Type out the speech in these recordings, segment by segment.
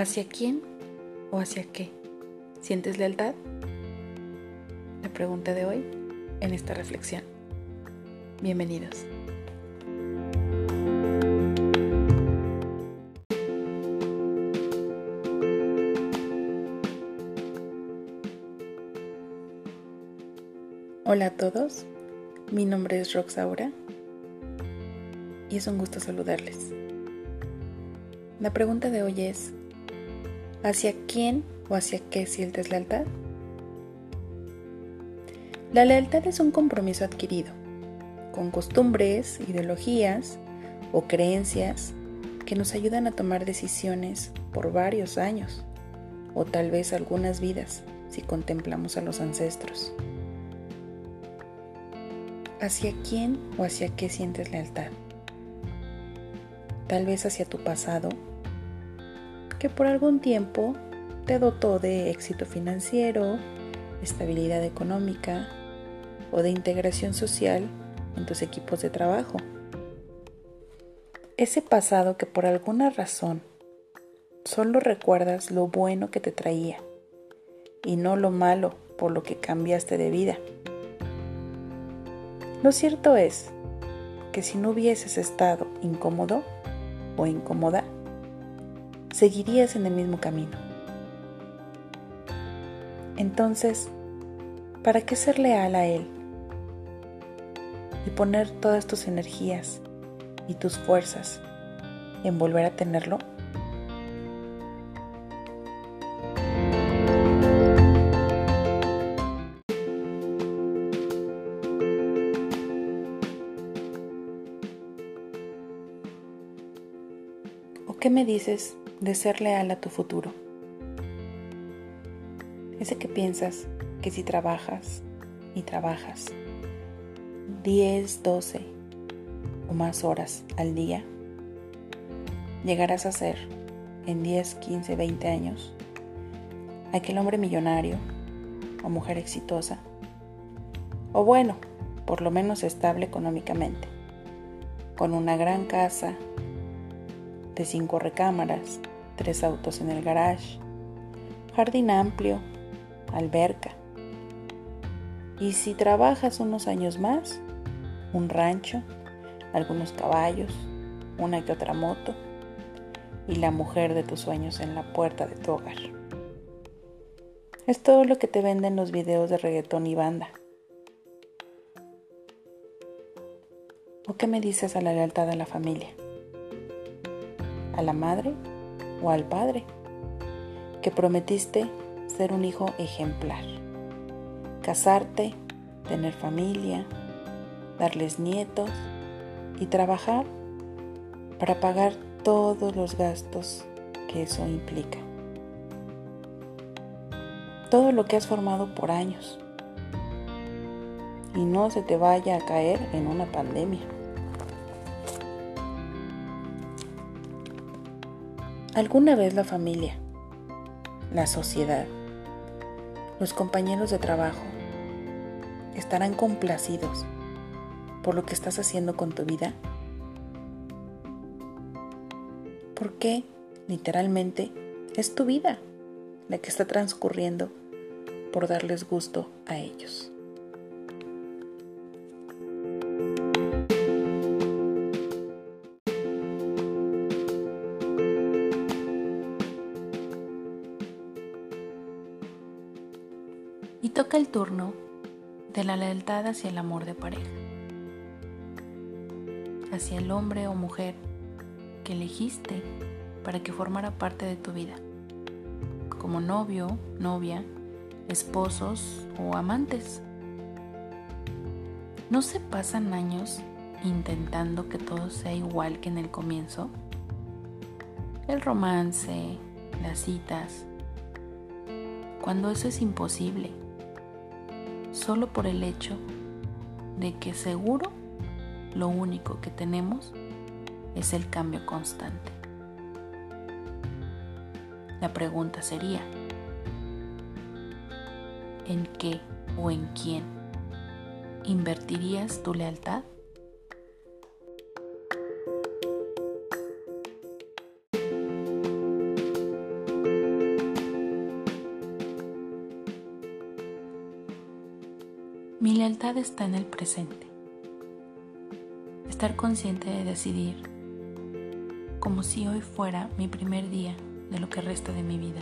¿Hacia quién o hacia qué? ¿Sientes lealtad? La pregunta de hoy en esta reflexión. Bienvenidos. Hola a todos, mi nombre es Roxaura y es un gusto saludarles. La pregunta de hoy es, ¿hacia quién o hacia qué sientes lealtad? La lealtad es un compromiso adquirido, con costumbres, ideologías o creencias que nos ayudan a tomar decisiones por varios años o tal vez algunas vidas si contemplamos a los ancestros. ¿Hacia quién o hacia qué sientes lealtad? Tal vez hacia tu pasado, que por algún tiempo te dotó de éxito financiero, estabilidad económica o de integración social en tus equipos de trabajo. Ese pasado que por alguna razón solo recuerdas lo bueno que te traía y no lo malo por lo que cambiaste de vida. Lo cierto es que si no hubieses estado incómodo o incómoda, seguirías en el mismo camino. Entonces, ¿para qué ser leal a Él? Y poner todas tus energías y tus fuerzas en volver a tenerlo ¿Qué me dices de ser leal a tu futuro? Ese que piensas que si trabajas y trabajas 10, 12 o más horas al día, llegarás a ser en 10, 15, 20 años aquel hombre millonario o mujer exitosa, o bueno, por lo menos estable económicamente, con una gran casa, de cinco recámaras, tres autos en el garage, jardín amplio, alberca. Y si trabajas unos años más, un rancho, algunos caballos, una que otra moto y la mujer de tus sueños en la puerta de tu hogar. Es todo lo que te venden los videos de reggaetón y banda. ¿O qué me dices a la lealtad de la familia? a la madre o al padre, que prometiste ser un hijo ejemplar, casarte, tener familia, darles nietos y trabajar para pagar todos los gastos que eso implica. Todo lo que has formado por años y no se te vaya a caer en una pandemia. Alguna vez la familia, la sociedad, los compañeros de trabajo estarán complacidos por lo que estás haciendo con tu vida. Porque literalmente es tu vida la que está transcurriendo por darles gusto a ellos. Toca el turno de la lealtad hacia el amor de pareja, hacia el hombre o mujer que elegiste para que formara parte de tu vida, como novio, novia, esposos o amantes. ¿No se pasan años intentando que todo sea igual que en el comienzo? El romance, las citas, cuando eso es imposible solo por el hecho de que seguro lo único que tenemos es el cambio constante. La pregunta sería, ¿en qué o en quién invertirías tu lealtad? Está en el presente. Estar consciente de decidir como si hoy fuera mi primer día de lo que resta de mi vida.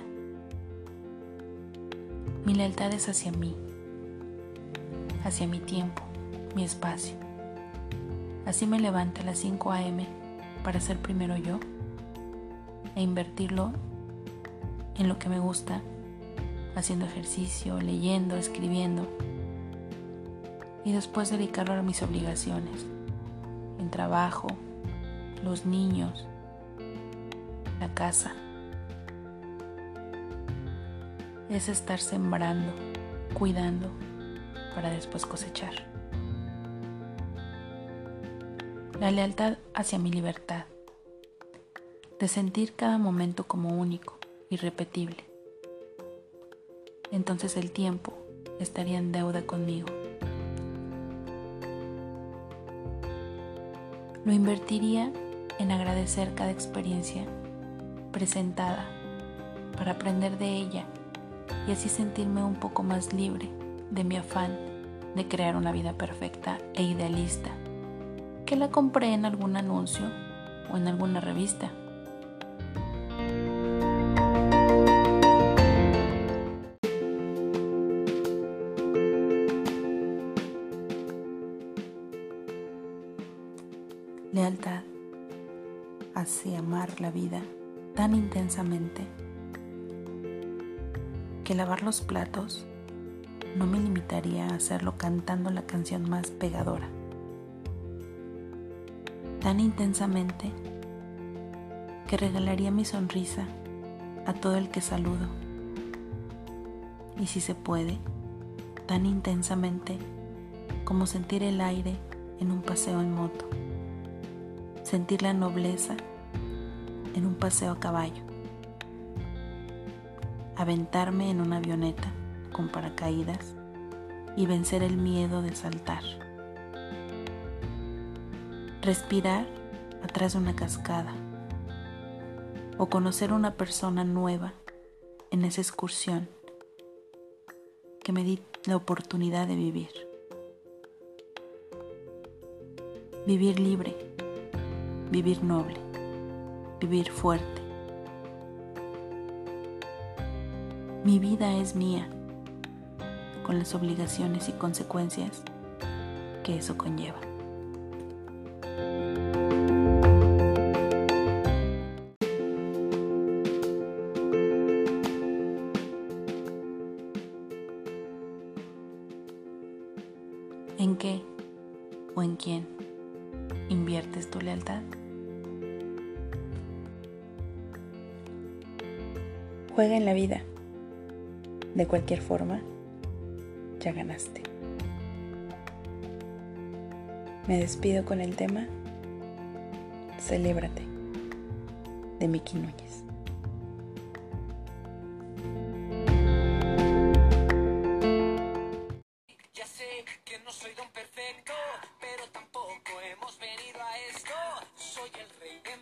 Mi lealtad es hacia mí, hacia mi tiempo, mi espacio. Así me levanto a las 5 a.m. para ser primero yo e invertirlo en lo que me gusta, haciendo ejercicio, leyendo, escribiendo y después dedicarlo a mis obligaciones, en trabajo, los niños, la casa. Es estar sembrando, cuidando para después cosechar. La lealtad hacia mi libertad, de sentir cada momento como único, irrepetible. Entonces el tiempo estaría en deuda conmigo. Lo invertiría en agradecer cada experiencia presentada para aprender de ella y así sentirme un poco más libre de mi afán de crear una vida perfecta e idealista que la compré en algún anuncio o en alguna revista. Hacia amar la vida tan intensamente que lavar los platos no me limitaría a hacerlo cantando la canción más pegadora. Tan intensamente que regalaría mi sonrisa a todo el que saludo. Y si se puede, tan intensamente como sentir el aire en un paseo en moto sentir la nobleza en un paseo a caballo, aventarme en una avioneta con paracaídas y vencer el miedo de saltar, respirar atrás de una cascada o conocer una persona nueva en esa excursión que me di la oportunidad de vivir. Vivir libre vivir noble, vivir fuerte. Mi vida es mía, con las obligaciones y consecuencias que eso conlleva. ¿En qué o en quién inviertes tu lealtad? Juega en la vida. De cualquier forma, ya ganaste. Me despido con el tema Celébrate de Miki Núñez. Ya sé que no soy don perfecto, pero tampoco hemos venido a esto. Soy el rey de